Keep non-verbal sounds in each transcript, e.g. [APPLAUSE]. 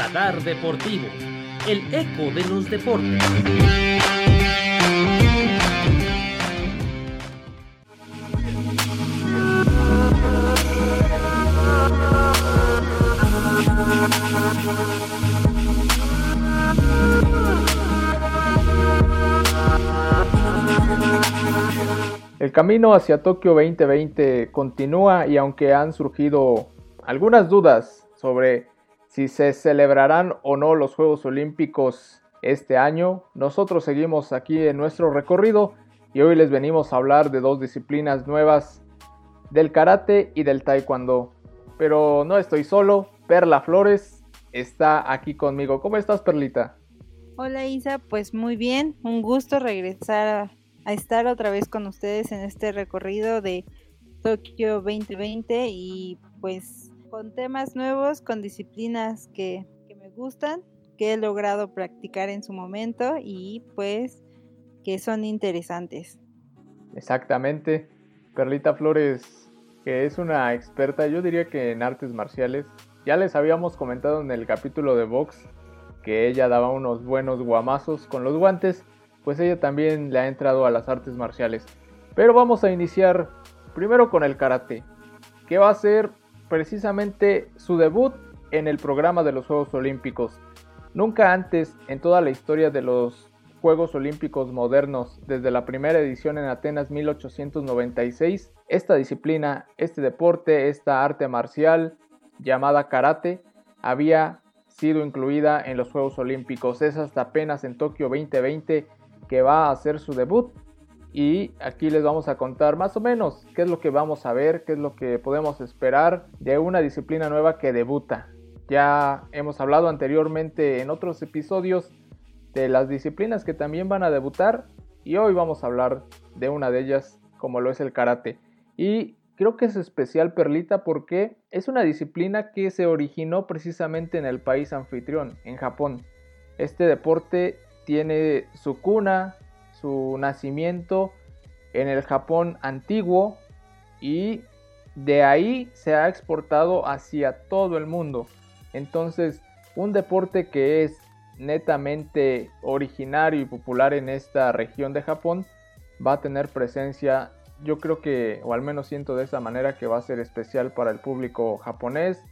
Radar Deportivo, el eco de los deportes. El camino hacia Tokio 2020 continúa y aunque han surgido algunas dudas sobre si se celebrarán o no los Juegos Olímpicos este año, nosotros seguimos aquí en nuestro recorrido y hoy les venimos a hablar de dos disciplinas nuevas, del karate y del taekwondo. Pero no estoy solo, Perla Flores está aquí conmigo. ¿Cómo estás, Perlita? Hola Isa, pues muy bien, un gusto regresar a, estar otra vez con ustedes en este recorrido de Tokio 2020 y pues con temas nuevos, con disciplinas que, me gustan, que he logrado practicar en su momento y pues que son interesantes. Exactamente. Perlita Flores, que es una experta, yo diría que en artes marciales. Ya les habíamos comentado en el capítulo de box que ella daba unos buenos guamazos con los guantes, pues ella también le ha entrado a las artes marciales. Pero vamos a iniciar primero con el karate, que va a ser precisamente su debut en el programa de los Juegos Olímpicos. Nunca antes en toda la historia de los Juegos Olímpicos modernos, desde la primera edición en Atenas 1896, esta disciplina, este deporte, esta arte marcial llamada karate, había sido incluida en los Juegos Olímpicos. Es hasta apenas en Tokio 2020 que va a hacer su debut. Y aquí les vamos a contar más o menos qué es lo que vamos a ver, qué es lo que podemos esperar de una disciplina nueva que debuta. Ya hemos hablado anteriormente en otros episodios de las disciplinas que también van a debutar y hoy vamos a hablar de una de ellas como lo es el karate. Y Creo que es especial Perlita porque es una disciplina que se originó precisamente en el país anfitrión, en Japón. Este deporte tiene su cuna, su nacimiento en el Japón antiguo y de ahí se ha exportado hacia todo el mundo. Entonces, un deporte que es netamente originario y popular en esta región de Japón va a tener presencia yo creo que, o al menos siento de esa manera, que va a ser especial para el público japonés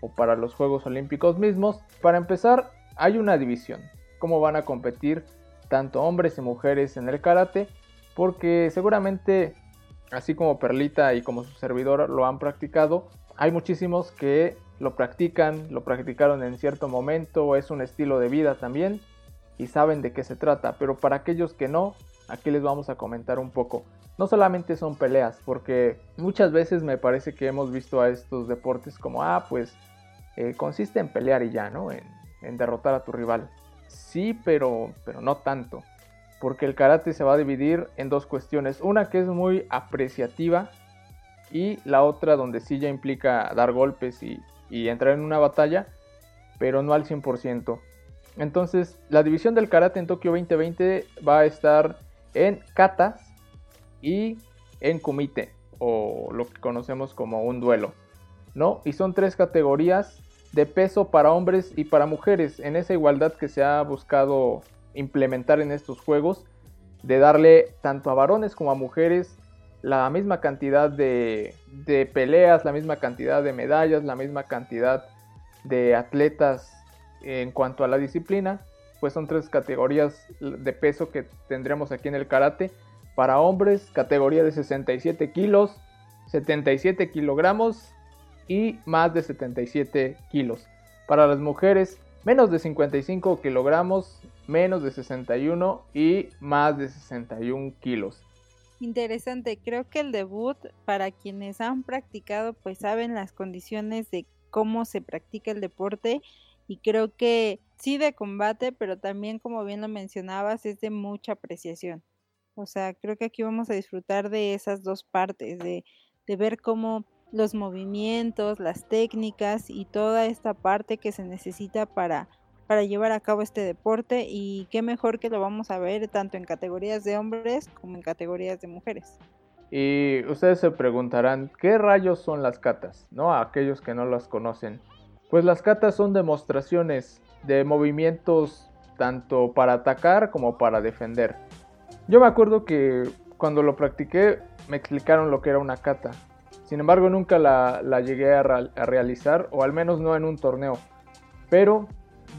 o para los Juegos Olímpicos mismos. Para empezar, hay una división. Cómo van a competir tanto hombres y mujeres en el karate, porque seguramente, así como Perlita y como su servidor lo han practicado, hay muchísimos que lo practican, lo practicaron en cierto momento, es un estilo de vida también y saben de qué se trata, pero para aquellos que no, aquí les vamos a comentar un poco no solamente son peleas, porque muchas veces me parece que hemos visto a estos deportes como, ah, pues eh, consiste en pelear y ya, ¿no? En, en, derrotar a tu rival. Sí, pero, pero no tanto, porque el karate se va a dividir en dos cuestiones, una que es muy apreciativa y la otra donde sí ya implica dar golpes y, entrar en una batalla, pero no al 100%. Entonces, la división del karate en Tokio 2020 va a estar en katas, y en kumite o lo que conocemos como un duelo, ¿no? Y son tres categorías de peso para hombres y para mujeres en esa igualdad que se ha buscado implementar en estos juegos de darle tanto a varones como a mujeres la misma cantidad de, de peleas, la misma cantidad de medallas, la misma cantidad de atletas en cuanto a la disciplina, pues son tres categorías de peso que tendremos aquí en el karate. Para hombres, categoría de 67 kilos, 77 kilogramos y más de 77 kilos. Para las mujeres, menos de 55 kilogramos, menos de 61 y más de 61 kilos. Interesante, creo que el debut para quienes han practicado pues saben las condiciones de cómo se practica el deporte y creo que sí de combate, pero también como bien lo mencionabas es de mucha apreciación. O sea, creo que aquí vamos a disfrutar de esas dos partes, de, de ver cómo los movimientos, las técnicas y toda esta parte que se necesita para, para llevar a cabo este deporte y qué mejor que lo vamos a ver tanto en categorías de hombres como en categorías de mujeres. Y ustedes se preguntarán, ¿qué rayos son las catas? ¿No? A aquellos que no las conocen. Pues las katas son demostraciones de movimientos tanto para atacar como para defender. Yo me acuerdo que cuando lo practiqué me explicaron lo que era una kata. Sin embargo, nunca la, llegué a, realizar, o al menos no en un torneo. Pero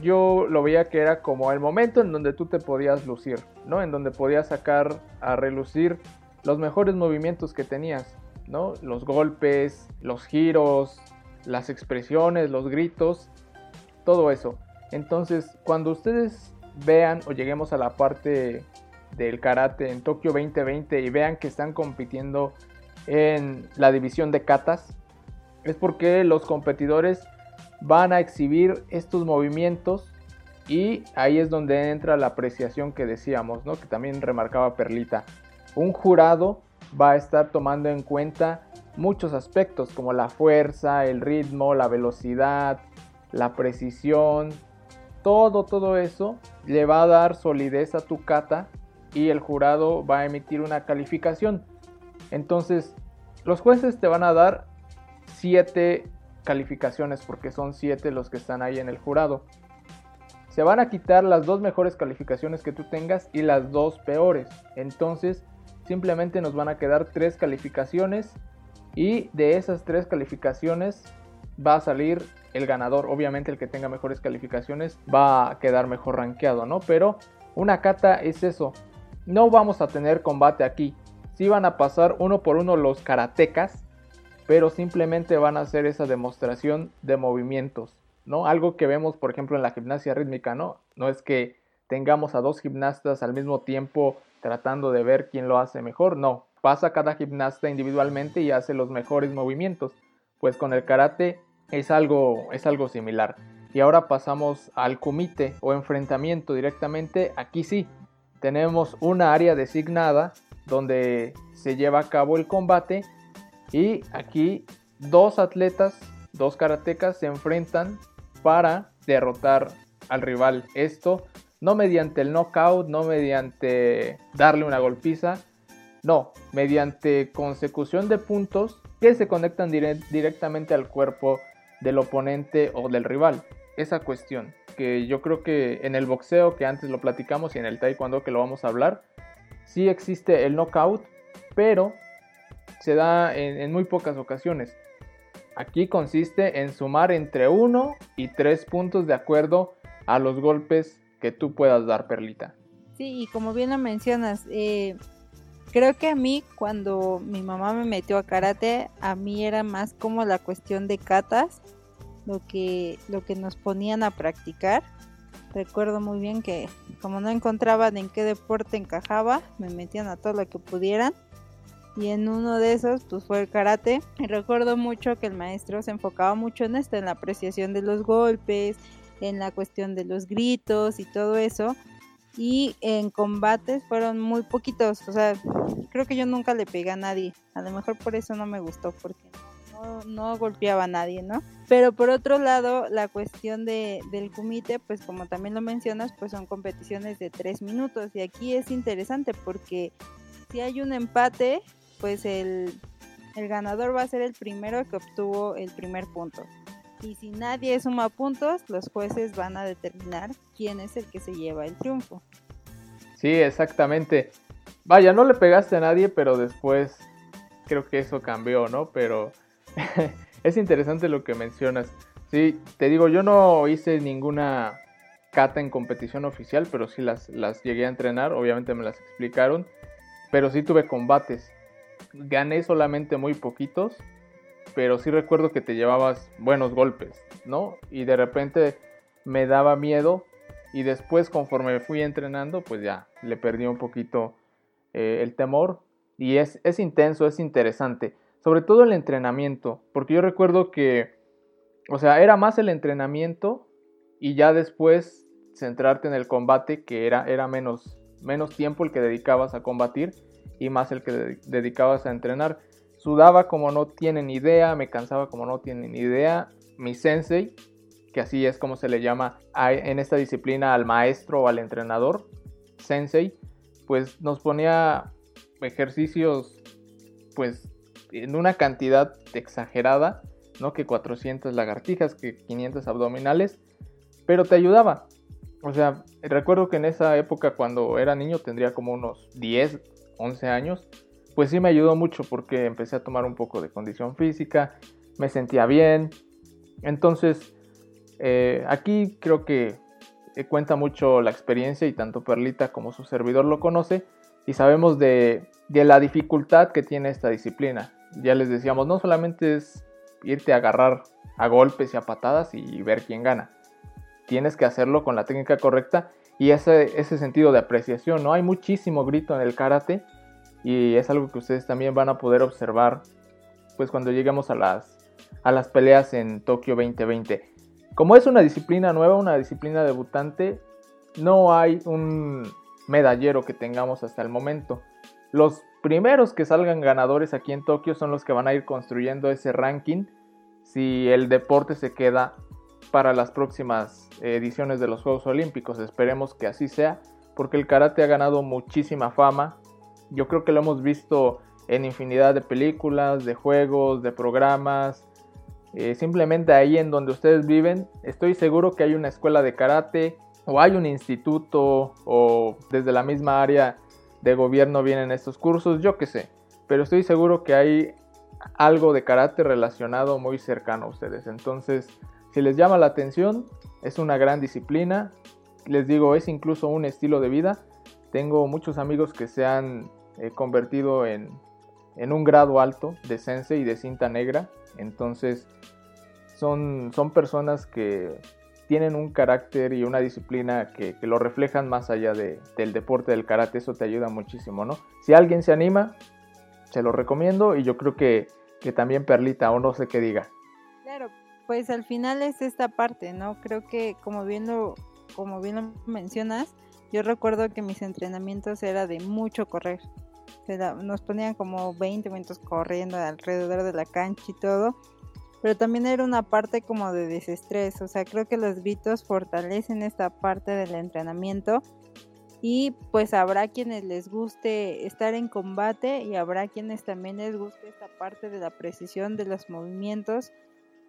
yo lo veía que era como el momento en donde tú te podías lucir, ¿no? En donde podías sacar a relucir los mejores movimientos que tenías, ¿no? Los golpes, los giros, las expresiones, los gritos, todo eso. Entonces, cuando ustedes vean o lleguemos a la parte del karate en Tokio 2020 y vean que están compitiendo en la división de katas, es porque los competidores van a exhibir estos movimientos y ahí es donde entra la apreciación que decíamos, ¿no? que también remarcaba Perlita. Un jurado va a estar tomando en cuenta muchos aspectos como la fuerza, el ritmo, la velocidad, la precisión, todo, todo eso le va a dar solidez a tu kata y el jurado va a emitir una calificación. Entonces, los jueces te van a dar 7 calificaciones porque son 7 los que están ahí en el jurado. Se van a quitar las dos mejores calificaciones que tú tengas y las dos peores. Entonces, simplemente nos van a quedar 3 calificaciones y de esas 3 calificaciones va a salir el ganador. Obviamente el que tenga mejores calificaciones va a quedar mejor rankeado, ¿no? Pero una kata es eso. No vamos a tener combate aquí. Sí van a pasar uno por uno los karatecas, pero simplemente van a hacer esa demostración de movimientos, ¿no? Algo que vemos, por ejemplo, en la gimnasia rítmica, ¿no? No es que tengamos a dos gimnastas al mismo tiempo tratando de ver quién lo hace mejor, no. Pasa cada gimnasta individualmente y hace los mejores movimientos. Pues con el karate es algo, es algo similar. Y ahora pasamos al kumite o enfrentamiento directamente. Aquí sí, tenemos una área designada donde se lleva a cabo el combate y aquí dos atletas, dos karatecas se enfrentan para derrotar al rival. Esto no mediante el knockout, no mediante darle una golpiza, no, mediante consecución de puntos que se conectan directamente al cuerpo del oponente o del rival. Esa cuestión, que yo creo que en el boxeo, que antes lo platicamos, y en el taekwondo, que lo vamos a hablar, sí existe el knockout, pero se da en, muy pocas ocasiones. Aquí consiste en sumar entre 1 y 3 puntos de acuerdo a los golpes que tú puedas dar, Perlita. Sí, y como bien lo mencionas, eh, creo que a mí cuando mi mamá me metió a karate, a mí era más como la cuestión de katas, lo que, lo que nos ponían a practicar. Recuerdo muy bien que como no encontraban en qué deporte encajaba, me metían a todo lo que pudieran. Y en uno de esos pues fue el karate. Y recuerdo mucho que el maestro se enfocaba mucho en esto, en la apreciación de los golpes, en la cuestión de los gritos y todo eso. Y en combates fueron muy poquitos, o sea, creo que yo nunca le pegué a nadie, a lo mejor por eso no me gustó porque no, golpeaba a nadie, ¿no? Pero por otro lado, la cuestión de, del kumite, pues como también lo mencionas, pues son competiciones de tres minutos y aquí es interesante porque si hay un empate, pues el, ganador va a ser el primero que obtuvo el primer punto. Y si nadie suma puntos, los jueces van a determinar quién es el que se lleva el triunfo. Sí, exactamente. Vaya, no le pegaste a nadie, pero después creo que eso cambió, ¿no? Pero [LAUGHS] es interesante lo que mencionas. Sí, te digo, yo no hice ninguna cata en competición oficial, pero sí las, las llegué a entrenar, obviamente me las explicaron, pero sí tuve combates gané solamente muy poquitos, pero sí recuerdo que te llevabas buenos golpes, ¿no? Y de repente me daba miedo y después conforme fui entrenando, pues ya le perdí un poquito eh, el temor y es, es intenso, es interesante, sobre todo el entrenamiento, porque yo recuerdo que, o sea, era más el entrenamiento y ya después centrarte en el combate, que era, era menos, menos tiempo el que dedicabas a combatir y más el que dedicabas a entrenar. Sudaba como no tienen idea, me cansaba como no tienen idea. Mi sensei, que así es como se le llama en esta disciplina al maestro o al entrenador, sensei, pues nos ponía ejercicios pues en una cantidad exagerada ¿no? Que 400 lagartijas, que 500 abdominales, pero te ayudaba. O sea, recuerdo que en esa época cuando era niño, tendría como unos 10, 11 años, pues sí me ayudó mucho porque empecé a tomar un poco de condición física, me sentía bien. Entonces, eh, aquí creo que eh, cuenta mucho la experiencia y tanto Perlita como su servidor lo conoce y sabemos de, de la dificultad que tiene esta disciplina. Ya les decíamos, no solamente es irte a agarrar a golpes y a patadas y ver quién gana. Tienes que hacerlo con la técnica correcta y ese, ese sentido de apreciación, ¿no? Hay muchísimo grito en el karate y es algo que ustedes también van a poder observar pues cuando lleguemos a las, a las peleas en Tokio 2020. Como es una disciplina nueva, una disciplina debutante, no hay un medallero que tengamos hasta el momento. Los primeros que salgan ganadores aquí en Tokio son los que van a ir construyendo ese ranking si el deporte se queda para las próximas ediciones de los Juegos Olímpicos. Esperemos que así sea, porque el karate ha ganado muchísima fama. Yo creo que lo hemos visto en infinidad de películas, de juegos, de programas. Eh, simplemente ahí en donde ustedes viven, estoy seguro que hay una escuela de karate o hay un instituto o desde la misma área de gobierno vienen estos cursos, yo qué sé. Pero estoy seguro que hay algo de karate relacionado muy cercano a ustedes. Entonces, si les llama la atención, es una gran disciplina. Les digo, es incluso un estilo de vida. Tengo muchos amigos que se han eh, convertido en, en, un grado alto de sense y de cinta negra. Entonces, son, son personas que tienen un carácter y una disciplina que, lo reflejan más allá del deporte del karate, eso te ayuda muchísimo, ¿no? Si alguien se anima, se lo recomiendo y yo creo que, que también Perlita, o no sé qué diga. Claro, pues al final es esta parte, ¿no? Creo que como bien lo, como bien lo mencionas, yo recuerdo que mis entrenamientos era de mucho correr. nos ponían como 20 minutos corriendo alrededor de la cancha y todo pero también era una parte como de desestrés, o sea, creo que los gritos fortalecen esta parte del entrenamiento y pues habrá quienes les guste estar en combate y habrá quienes también les guste esta parte de la precisión de los movimientos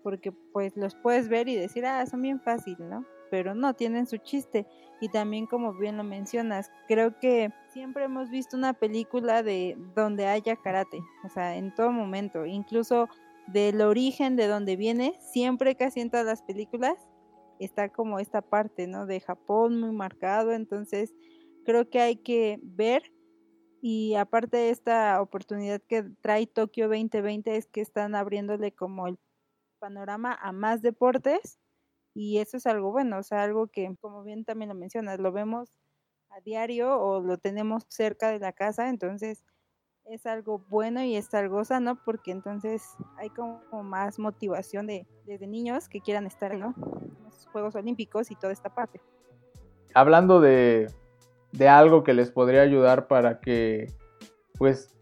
porque pues los puedes ver y decir, ah, son bien fácil, ¿no? Pero no, tienen su chiste. Y también como bien lo mencionas, creo que siempre hemos visto una película de donde haya karate, o sea, en todo momento, incluso del origen de donde viene, siempre casi en todas las películas está como esta parte, ¿no? De Japón muy marcado, entonces creo que hay que ver y aparte de esta oportunidad que trae Tokio 2020 es que están abriéndole como el panorama a más deportes y eso es algo bueno, o sea, algo que como bien también lo mencionas, lo vemos a diario o lo tenemos cerca de la casa, entonces es algo bueno y es algo sano porque entonces hay como más motivación de, niños que quieran estar en los Juegos Olímpicos y toda esta parte. Hablando de, de algo que les podría ayudar para que, pues,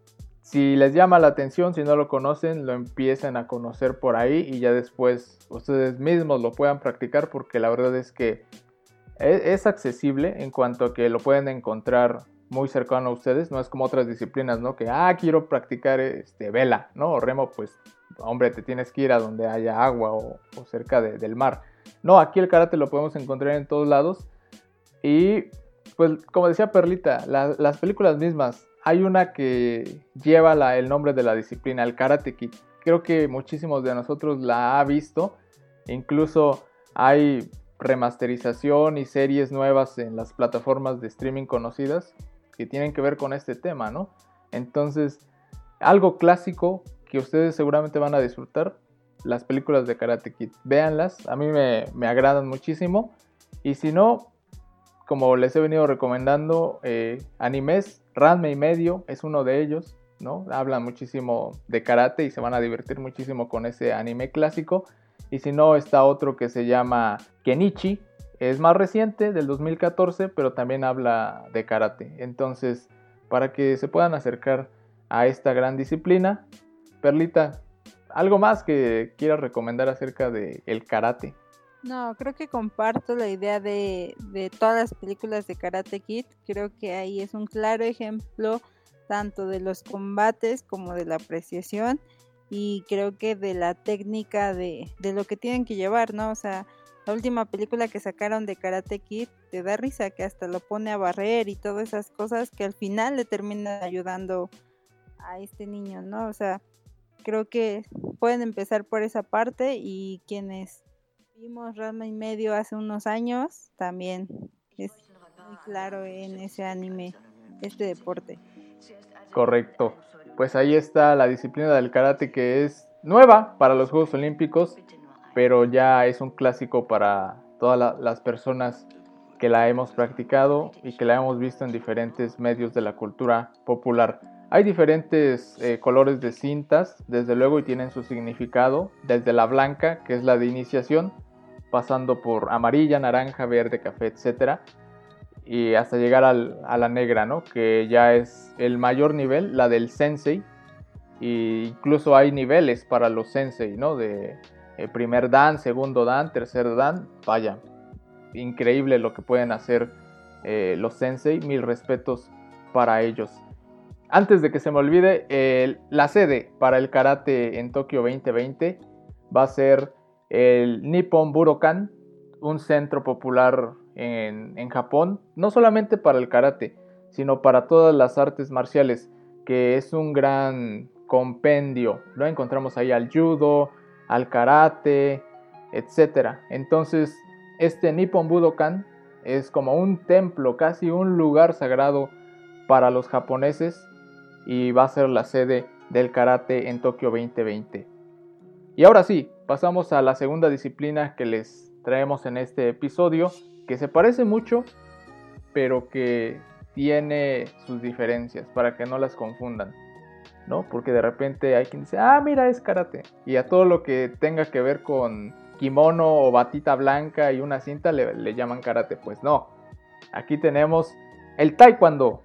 si les llama la atención, si no lo conocen, lo empiecen a conocer por ahí y ya después ustedes mismos lo puedan practicar porque la verdad es que es, es accesible en cuanto a que lo pueden encontrar muy cercano a ustedes, no es como otras disciplinas, ¿no? Que, ah, quiero practicar este, vela, ¿no? O remo, pues, hombre, te tienes que ir a donde haya agua o, cerca del mar. No, aquí el karate lo podemos encontrar en todos lados. Y, pues, como decía Perlita, las películas mismas, hay una que lleva el nombre de la disciplina, el Karate Kid. Creo que muchísimos de nosotros la ha visto. Incluso hay remasterización y series nuevas en las plataformas de streaming conocidas que tienen que ver con este tema, ¿no? Entonces, algo clásico que ustedes seguramente van a disfrutar, las películas de Karate Kid. Véanlas, a mí me, agradan muchísimo. Y si no, como les he venido recomendando, eh, animes, Ranma y medio es uno de ellos, ¿no? Hablan muchísimo de karate y se van a divertir muchísimo con ese anime clásico. Y si no, está otro que se llama Kenichi, es más reciente, del 2014, pero también habla de karate. Entonces, para que se puedan acercar a esta gran disciplina, Perlita, ¿algo más que quieras recomendar acerca del el karate? No, creo que comparto la idea de, de todas las películas de Karate Kid. Creo que ahí es un claro ejemplo tanto de los combates como de la apreciación. y creo que de la técnica de, de lo que tienen que llevar, ¿no? O sea, la última película que sacaron de Karate Kid te da risa que hasta lo pone a barrer y todas esas cosas que al final le terminan ayudando a este niño, ¿no? O sea, creo que pueden empezar por esa parte y quienes vimos Rama y medio hace unos años también es muy claro en ese anime este deporte. Correcto. Pues ahí está la disciplina del karate que es nueva para los Juegos Olímpicos, pero ya es un clásico para todas las personas que la hemos practicado y que la hemos visto en diferentes medios de la cultura popular. Hay diferentes eh, colores de cintas, desde luego, y tienen su significado, desde la blanca, que es la de iniciación, pasando por amarilla, naranja, verde, café, etc. Y hasta llegar a la negra, ¿no? Que ya es el mayor nivel, la del sensei. E incluso hay niveles para los sensei, ¿no? De eh, primer dan, segundo dan, tercer dan. Vaya, increíble lo que pueden hacer eh, los sensei. Mil respetos para ellos. Antes de que se me olvide, la sede para el karate en Tokio 2020 va a ser el Nippon Budokan, un centro popular en, en, Japón, no solamente para el karate, sino para todas las artes marciales, que es un gran compendio. Lo encontramos ahí al judo, al karate, etc. Entonces, este Nippon Budokan es como un templo, casi un lugar sagrado para los japoneses y va a ser la sede del karate en Tokio 2020. Y ahora sí, pasamos a la segunda disciplina que les traemos en este episodio, que se parece mucho, pero que tiene sus diferencias para que no las confundan. ¿No? Porque de repente hay quien dice, ah, mira, es karate. Y a todo lo que tenga que ver con kimono o batita blanca y una cinta le, llaman karate. Pues no. Aquí tenemos el taekwondo,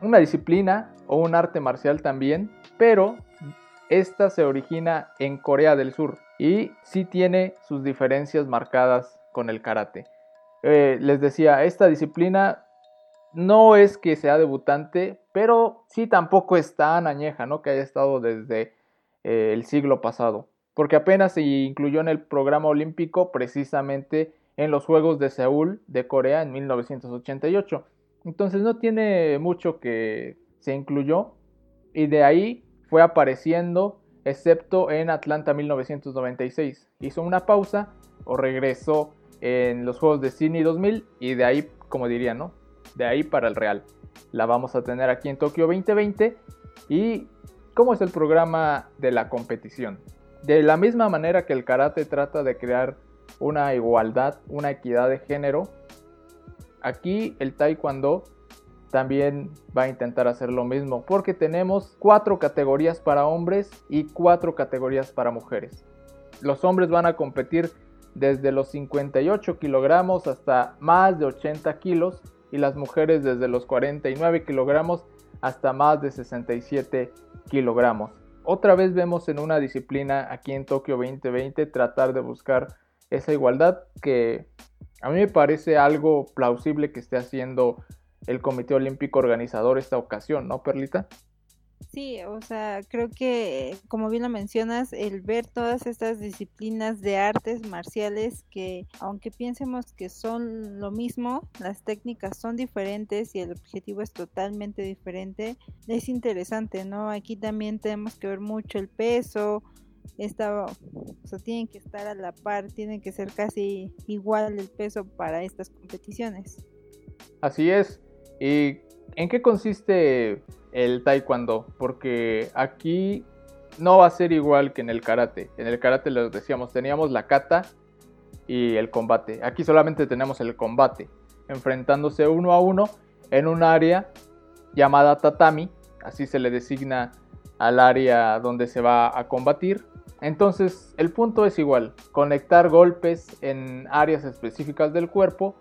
una disciplina o un arte marcial también, pero esta se origina en Corea del Sur y sí tiene sus diferencias marcadas con el karate. Eh, les decía, esta disciplina no es que sea debutante, pero sí tampoco es tan añeja, ¿no? Que haya estado desde eh, el siglo pasado, porque apenas se incluyó en el programa olímpico precisamente en los Juegos de Seúl de Corea en 1988. Entonces no tiene mucho que se incluyó y de ahí fue apareciendo excepto en Atlanta 1996. Hizo una pausa o regresó en los Juegos de Sydney 2000 y de ahí, como diría, ¿no? De ahí para el Real. La vamos a tener aquí en Tokio 2020 y ¿cómo es el programa de la competición? De la misma manera que el karate trata de crear una igualdad, una equidad de género, aquí el taekwondo también va a intentar hacer lo mismo porque tenemos cuatro categorías para hombres y cuatro categorías para mujeres. Los hombres van a competir desde los 58 kilogramos hasta más de 80 kilos y las mujeres desde los 49 kilogramos hasta más de 67 kilogramos. Otra vez vemos en una disciplina aquí en Tokio 2020 tratar de buscar esa igualdad que a mí me parece algo plausible que esté haciendo el Comité Olímpico organizador esta ocasión, ¿no, Perlita? Sí, o sea, creo que, como bien lo mencionas, el ver todas estas disciplinas de artes marciales que, aunque piensemos que son lo mismo, las técnicas son diferentes y el objetivo es totalmente diferente, es interesante, ¿no? Aquí también tenemos que ver mucho el peso, esta, o sea, tienen que estar a la par, tienen que ser casi igual el peso para estas competiciones. Así es. ¿Y en qué consiste el taekwondo? Porque aquí no va a ser igual que en el karate. En el karate lo decíamos, teníamos la kata y el combate. Aquí solamente tenemos el combate, enfrentándose uno a uno en un área llamada tatami, así se le designa al área donde se va a combatir. Entonces el punto es igual, conectar golpes en áreas específicas del cuerpo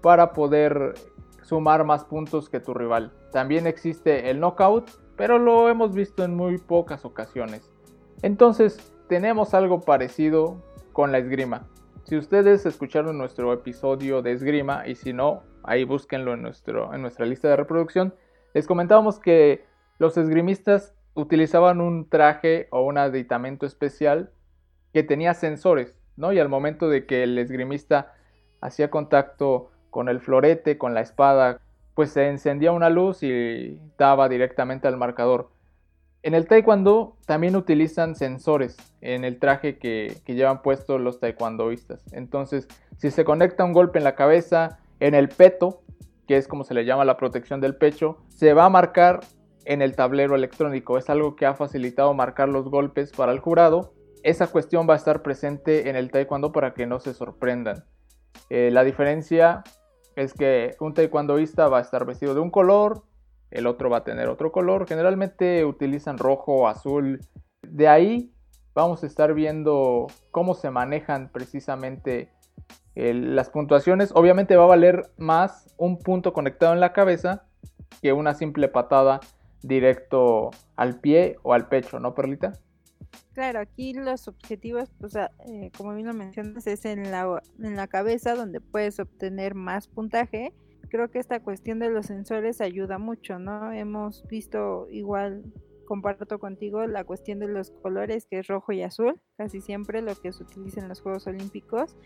para poder sumar más puntos que tu rival. También existe el knockout, pero lo hemos visto en muy pocas ocasiones. Entonces, tenemos algo parecido con la esgrima. Si ustedes escucharon nuestro episodio de esgrima y si no, ahí búsquenlo en, nuestro, en nuestra lista de reproducción, les comentábamos que los esgrimistas utilizaban un traje o un aditamento especial que tenía sensores, ¿no? Y al momento de que el esgrimista hacía contacto con el florete, con la espada, pues se encendía una luz y daba directamente al marcador. En el taekwondo también utilizan sensores en el traje que, llevan puestos los taekwondoistas. Entonces, si se conecta un golpe en la cabeza, en el peto, que es como se le llama la protección del pecho, se va a marcar en el tablero electrónico. Es algo que ha facilitado marcar los golpes para el jurado. Esa cuestión va a estar presente en el taekwondo para que no se sorprendan. Eh, la diferencia es que un taekwondoísta va a estar vestido de un color, el otro va a tener otro color. Generalmente utilizan rojo, azul. De ahí vamos a estar viendo cómo se manejan precisamente las puntuaciones. Obviamente va a valer más un punto conectado en la cabeza que una simple patada directo al pie o al pecho, ¿no, Perlita? Claro, aquí los objetivos, pues, como bien lo mencionas, es en la, en la cabeza donde puedes obtener más puntaje. Creo que esta cuestión de los sensores ayuda mucho, ¿no? Hemos visto igual, comparto contigo, la cuestión de los colores, que es rojo y azul, casi siempre lo que se utiliza en los Juegos Olímpicos.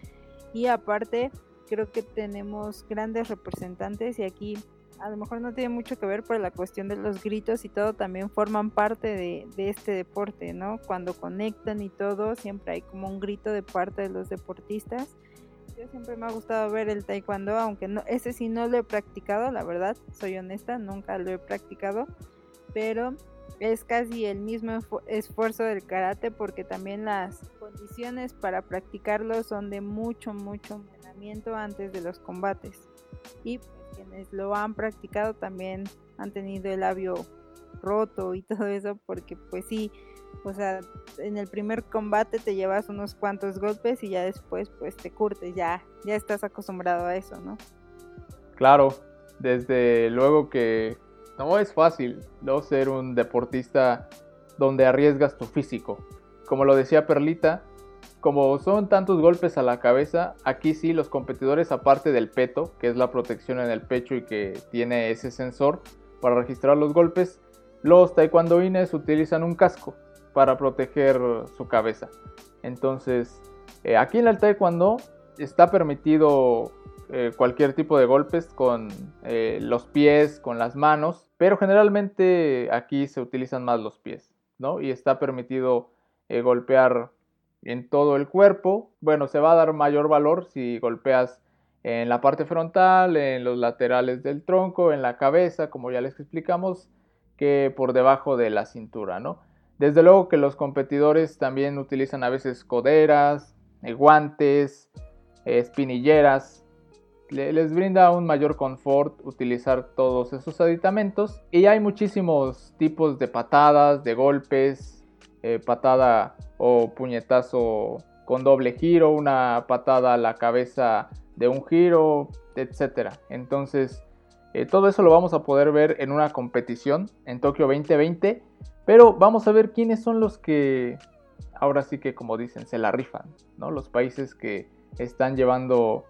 Y aparte, creo que tenemos grandes representantes y aquí a lo mejor no tiene mucho que ver, pero la cuestión de los gritos y todo también forman parte de, este deporte, ¿no? Cuando conectan y todo, siempre hay como un grito de parte de los deportistas. Yo siempre me ha gustado ver el taekwondo, aunque no, ese sí no lo he practicado, la verdad, soy honesta, nunca lo he practicado, pero es casi el mismo esfuerzo del karate porque también las condiciones para practicarlo son de mucho, mucho entrenamiento antes de los combates. Y quienes lo han practicado también han tenido el labio roto y [LAUGHS] todo eso porque pues sí, o sea, en el primer combate te llevas unos cuantos golpes y ya después pues te curtes, ya, ya estás acostumbrado a eso, ¿no? Claro, desde luego que no es fácil no ser un deportista donde arriesgas tu físico. Como lo decía Perlita, como son tantos golpes a la cabeza, aquí sí los competidores aparte del peto, que es la protección en el pecho y que tiene ese sensor para registrar los golpes, los taekwondoines utilizan un casco para proteger su cabeza. Entonces, eh, aquí en el taekwondo está permitido eh, cualquier tipo de golpes con eh, los pies, con las manos, pero generalmente aquí se utilizan más los pies, ¿no? Y está permitido golpear en todo el cuerpo. Bueno, se va a dar mayor valor si golpeas en la parte frontal, en los laterales del tronco, en la cabeza, como ya les explicamos, que por debajo de la cintura, ¿no? Desde luego que los competidores también utilizan a veces coderas, eh, guantes, espinilleras. les brinda un mayor confort utilizar todos esos aditamentos. Y hay muchísimos tipos de patadas, de golpes, eh, patada o puñetazo con doble giro, una patada a la cabeza de un giro, etcétera. Entonces, eh, todo eso lo vamos a poder ver en una competición en Tokio 2020, pero vamos a ver quiénes son los que ahora sí que como dicen, se la rifan, ¿no? Los países que están llevando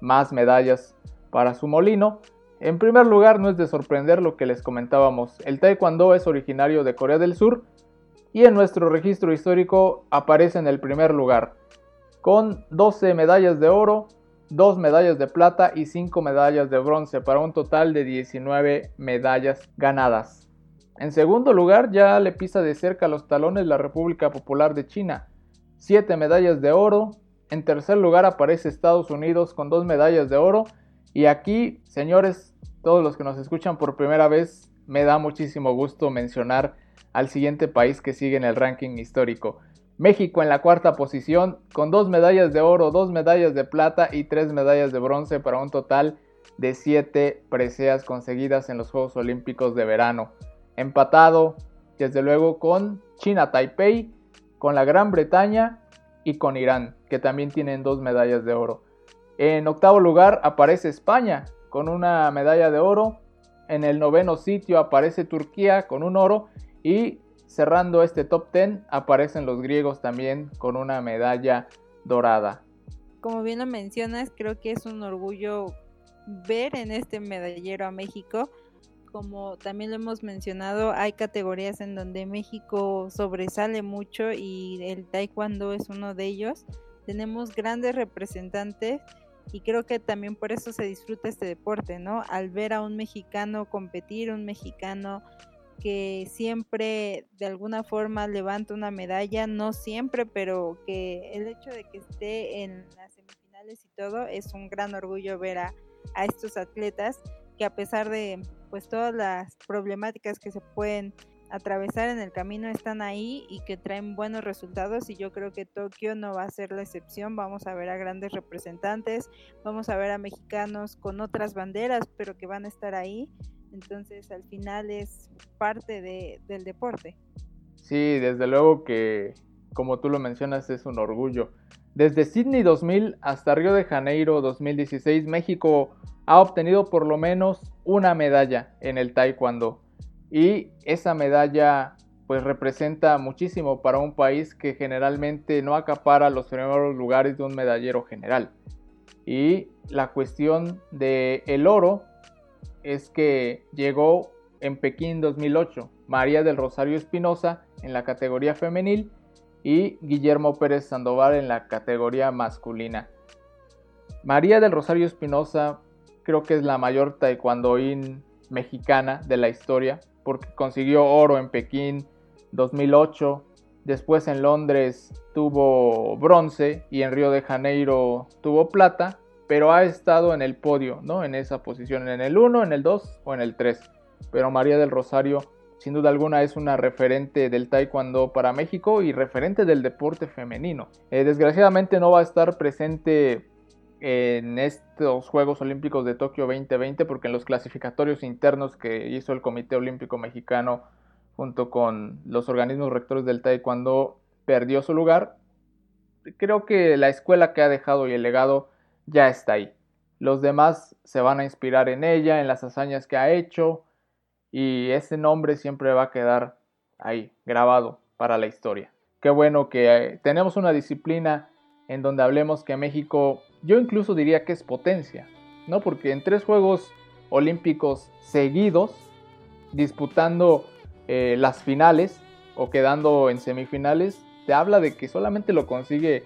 más medallas para su molino. En primer lugar, no es de sorprender lo que les comentábamos, el taekwondo es originario de Corea del Sur y en nuestro registro histórico aparece en el primer lugar, con 12 medallas de oro, 2 medallas de plata y 5 medallas de bronce, para un total de 19 medallas ganadas. En segundo lugar ya le pisa de cerca los talones la República Popular de China, 7 medallas de oro. En tercer lugar aparece Estados Unidos con 2 medallas de oro. Y aquí, señores, todos los que nos escuchan por primera vez, me da muchísimo gusto mencionar al siguiente país que sigue en el ranking histórico. México en la cuarta posición con dos medallas de oro, dos medallas de plata y tres medallas de bronce para un total de siete preseas conseguidas en los Juegos Olímpicos de verano. Empatado, desde luego, con China Taipei, con la Gran Bretaña y con Irán, que también tienen dos medallas de oro. En octavo lugar aparece España con una medalla de oro. En el noveno sitio aparece Turquía con un oro y cerrando este top 10 aparecen los griegos también con una medalla dorada. Como bien lo mencionas, creo que es un orgullo ver en este medallero a México como también lo hemos mencionado, hay categorías en donde México sobresale mucho y el taekwondo es uno de ellos. Tenemos grandes representantes y creo que también por eso se disfruta este deporte, ¿no? Al ver a un mexicano competir, un mexicano que siempre de alguna forma levanta una medalla, no siempre, pero que el hecho de que esté en las semifinales y todo es un gran orgullo ver a, estos atletas que a pesar de pues todas las problemáticas que se pueden atravesar en el camino están ahí y que traen buenos resultados y yo creo que Tokio no va a ser la excepción. Vamos a ver a grandes representantes, vamos a ver a mexicanos con otras banderas, pero que van a estar ahí. Entonces al final es parte de, del deporte. Sí, desde luego que como tú lo mencionas es un orgullo. Desde Sydney 2000 hasta Río de Janeiro 2016, México ha obtenido por lo menos una medalla en el taekwondo y esa medalla pues representa muchísimo para un país que generalmente no acapara los primeros lugares de un medallero general. Y la cuestión del el oro es que llegó en Pekín 2008 María del Rosario Espinosa en la categoría femenil y Guillermo Pérez Sandoval en la categoría masculina. María del Rosario Espinosa creo que es la mayor taekwondoín mexicana de la historia, porque consiguió oro en Pekín 2008, después en Londres tuvo bronce y en Río de Janeiro tuvo plata, pero ha estado en el podio, ¿no? En esa posición, en el 1, en el 2 o en el 3. Pero María del Rosario, sin duda alguna, es una referente del taekwondo para México y referente del deporte femenino. Eh, desgraciadamente no va a estar presente en estos Juegos Olímpicos de Tokio 2020 porque en los clasificatorios internos que hizo el Comité Olímpico Mexicano junto con los organismos rectores del Taekwondo perdió su lugar. Creo que la escuela que ha dejado y el legado ya está ahí. Los demás se van a inspirar en ella, en las hazañas que ha hecho y ese nombre siempre va a quedar ahí, grabado para la historia. Qué bueno que eh, tenemos una disciplina en donde hablemos que México yo incluso diría que es potencia, ¿no? Porque en tres Juegos Olímpicos seguidos, disputando eh, las finales o quedando en semifinales, te habla de que solamente lo consigue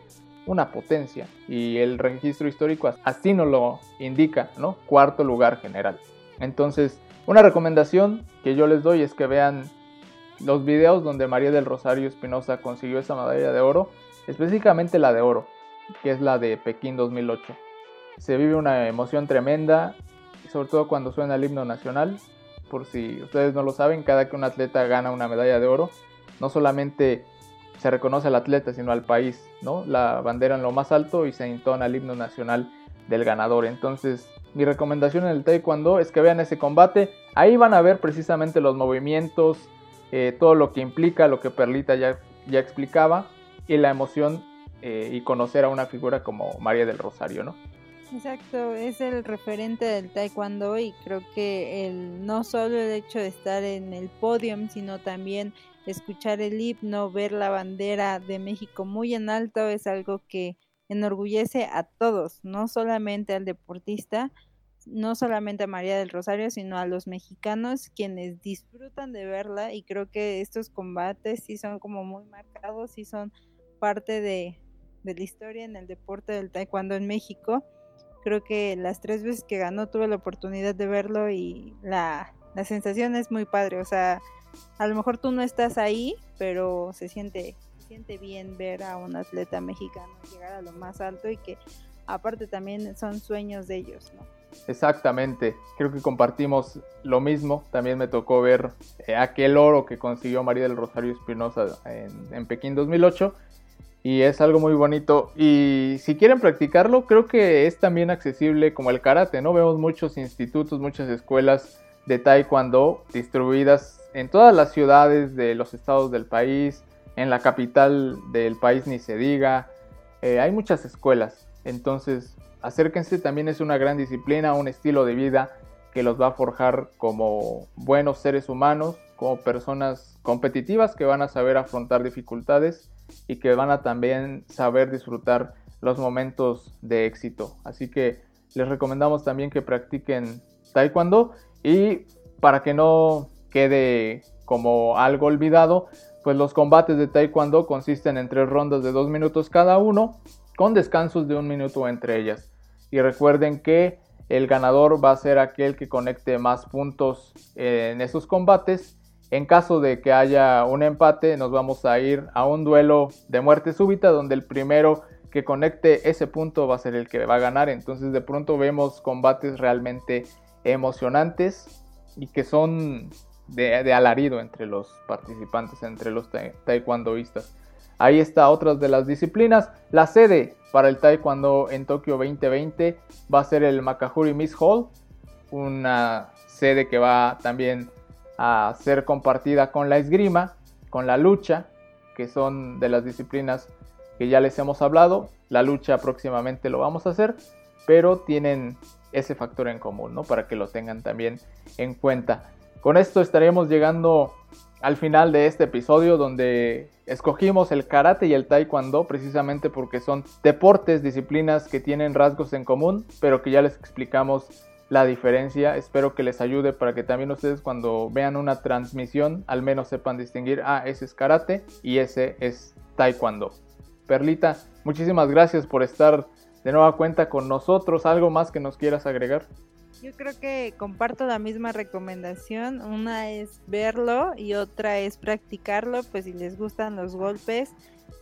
una potencia y el registro histórico así nos lo indica, ¿no? Cuarto lugar general. Entonces, una recomendación que yo les doy es que vean los videos donde María del Rosario Espinosa consiguió esa medalla de oro, específicamente la de oro que es la de Pekín 2008. Se vive una emoción tremenda, sobre todo cuando suena el himno nacional. Por si ustedes no lo saben, cada que un atleta gana una medalla de oro, no solamente se reconoce al atleta, sino al país, ¿no? La bandera en lo más alto y se entona el himno nacional del ganador. Entonces, mi recomendación en el taekwondo es que vean ese combate. Ahí van a ver precisamente los movimientos, eh, todo lo que implica, lo que Perlita ya, ya explicaba, y la emoción eh, y conocer a una figura como María del Rosario, ¿no? Exacto, es el referente del taekwondo y creo que el, no solo el hecho de estar en el podium, sino también escuchar el himno, ver la bandera de México muy en alto es algo que enorgullece a todos, no solamente al deportista, no solamente a María del Rosario, sino a los mexicanos quienes disfrutan de verla y creo que estos combates sí son como muy marcados, sí son parte de, la historia en el deporte del taekwondo en México. Creo que las tres veces que ganó tuve la oportunidad de verlo y la, la sensación es muy padre. O sea, a lo mejor tú no estás ahí, pero se siente, siente bien ver a un atleta mexicano llegar a lo más alto y que aparte también son sueños de ellos, ¿no? Exactamente, creo que compartimos lo mismo. También me tocó ver eh, aquel oro que consiguió María del Rosario Espinosa en, en Pekín 2008 y es algo muy bonito. Y si quieren practicarlo, creo que es también accesible como el karate, ¿no? Vemos muchos institutos, muchas escuelas de taekwondo distribuidas en todas las ciudades de los estados del país, en la capital del país ni se diga. Eh, hay muchas escuelas, entonces acérquense, también es una gran disciplina, un estilo de vida que los va a forjar como buenos seres humanos, como personas competitivas que van a saber afrontar dificultades y que van a también saber disfrutar los momentos de éxito. Así que les recomendamos también que practiquen taekwondo y para que no quede como algo olvidado, pues los combates de taekwondo consisten en tres rondas de dos minutos cada uno, con descansos de un minuto entre ellas. Y recuerden que el ganador va a ser aquel que conecte más puntos en esos combates. En caso de que haya un empate, nos vamos a ir a un duelo de muerte súbita donde el primero que conecte ese punto va a ser el que va a ganar. Entonces de pronto vemos combates realmente emocionantes y que son de, alarido entre los participantes, entre los taekwondoistas. Ahí está otras de las disciplinas. La sede para el Taekwondo en Tokio 2020 va a ser el Makahuri Miss Hall, una sede que va también a ser compartida con la esgrima, con la lucha, que son de las disciplinas que ya les hemos hablado. La lucha próximamente lo vamos a hacer, pero tienen ese factor en común, ¿no? Para que lo tengan también en cuenta. Con esto estaremos llegando al final de este episodio donde escogimos el karate y el taekwondo precisamente porque son deportes, disciplinas que tienen rasgos en común, pero que ya les explicamos la diferencia. Espero que les ayude para que también ustedes cuando vean una transmisión al menos sepan distinguir, ah, ese es karate y ese es taekwondo. Perlita, muchísimas gracias por estar de nueva cuenta con nosotros. ¿Algo más que nos quieras agregar? Yo creo que comparto la misma recomendación. Una es verlo y otra es practicarlo. Pues si les gustan los golpes,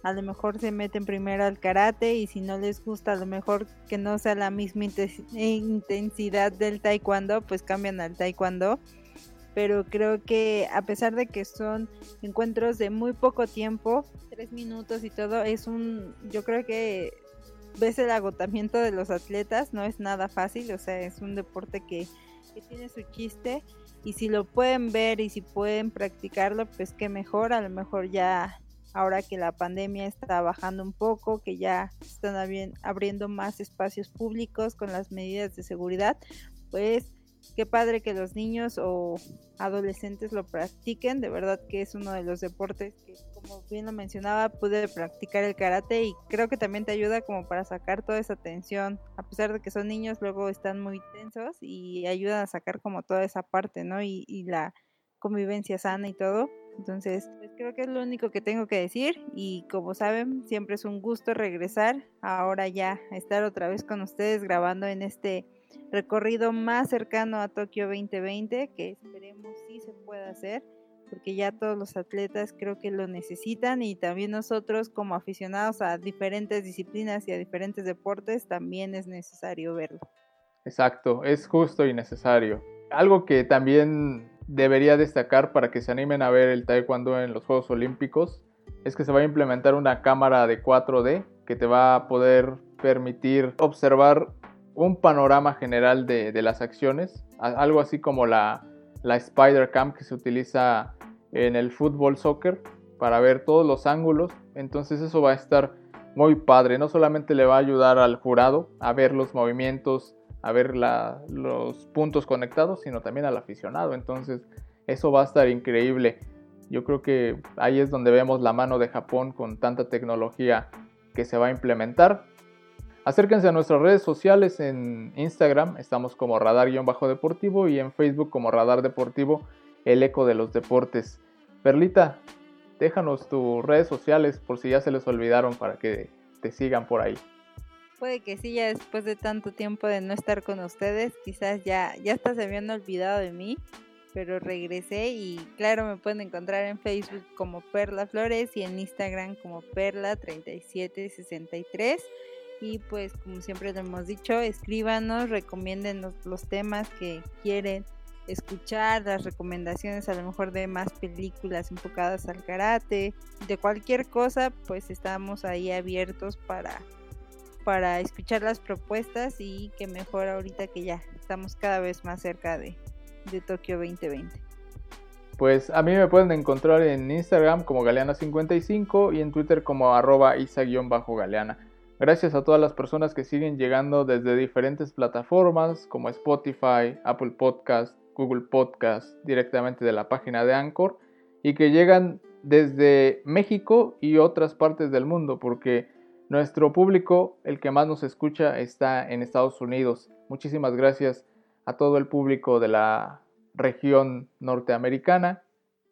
a lo mejor se meten primero al karate y si no les gusta, a lo mejor que no sea la misma intensidad del taekwondo, pues cambian al taekwondo. Pero creo que a pesar de que son encuentros de muy poco tiempo, tres minutos y todo, es un, yo creo que ves el agotamiento de los atletas, no es nada fácil, o sea, es un deporte que, tiene su chiste y si lo pueden ver y si pueden practicarlo, pues qué mejor, a lo mejor ya ahora que la pandemia está bajando un poco, que ya están abriendo más espacios públicos con las medidas de seguridad, pues qué padre que los niños o adolescentes lo practiquen, de verdad que es uno de los deportes que como bien lo mencionaba pude practicar el karate y creo que también te ayuda como para sacar toda esa tensión, a pesar de que son niños luego están muy tensos y ayudan a sacar como toda esa parte, ¿no? Y, la convivencia sana y todo. Entonces, pues creo que es lo único que tengo que decir y como saben, siempre es un gusto regresar ahora ya a estar otra vez con ustedes grabando en este recorrido más cercano a Tokio 2020, que esperemos sí se pueda hacer, porque ya todos los atletas creo que lo necesitan y también nosotros como aficionados a diferentes disciplinas y a diferentes deportes también es necesario verlo. Exacto, es justo y necesario. Algo que también debería destacar para que se animen a ver el taekwondo en los Juegos Olímpicos es que se va a implementar una cámara de 4D que te va a poder permitir observar un panorama general de, las acciones, algo así como la, la Spider Cam que se utiliza en el fútbol soccer para ver todos los ángulos. Entonces eso va a estar muy padre. No solamente le va a ayudar al jurado a ver los movimientos, a ver los puntos conectados, sino también al aficionado. Entonces eso va a estar increíble. Yo creo que ahí es donde vemos la mano de Japón con tanta tecnología que se va a implementar. Acérquense a nuestras redes sociales en Instagram, estamos como radar-deportivo y en Facebook como radar deportivo, el eco de los deportes. Perlita, déjanos tus redes sociales por si ya se les olvidaron para que te sigan por ahí. Puede que sí, ya después de tanto tiempo de no estar con ustedes, quizás ya, ya hasta se olvidado de mí, pero regresé y claro, me pueden encontrar en Facebook como Perla Flores y en Instagram como Perla3763. Y pues como siempre lo hemos dicho, escríbanos, recomienden los, temas que quieren escuchar, las recomendaciones a lo mejor de más películas enfocadas al karate, de cualquier cosa, pues estamos ahí abiertos para, para escuchar las propuestas y que mejor ahorita que ya estamos cada vez más cerca de, de Tokio 2020. Pues a mí me pueden encontrar en Instagram como Galeana55 y en Twitter como arroba isa-galeana. Gracias a todas las personas que siguen llegando desde diferentes plataformas como Spotify, Apple Podcast, Google Podcast, directamente de la página de Anchor y que llegan desde México y otras partes del mundo porque nuestro público, el que más nos escucha, está en Estados Unidos. Muchísimas gracias a todo el público de la región norteamericana,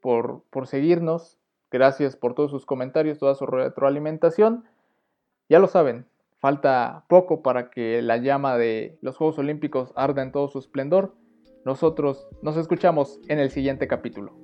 por, por seguirnos. Gracias por todos sus comentarios, toda su retroalimentación. Ya lo saben, falta poco para que la llama de los Juegos Olímpicos arda en todo su esplendor. Nosotros nos escuchamos en el siguiente capítulo.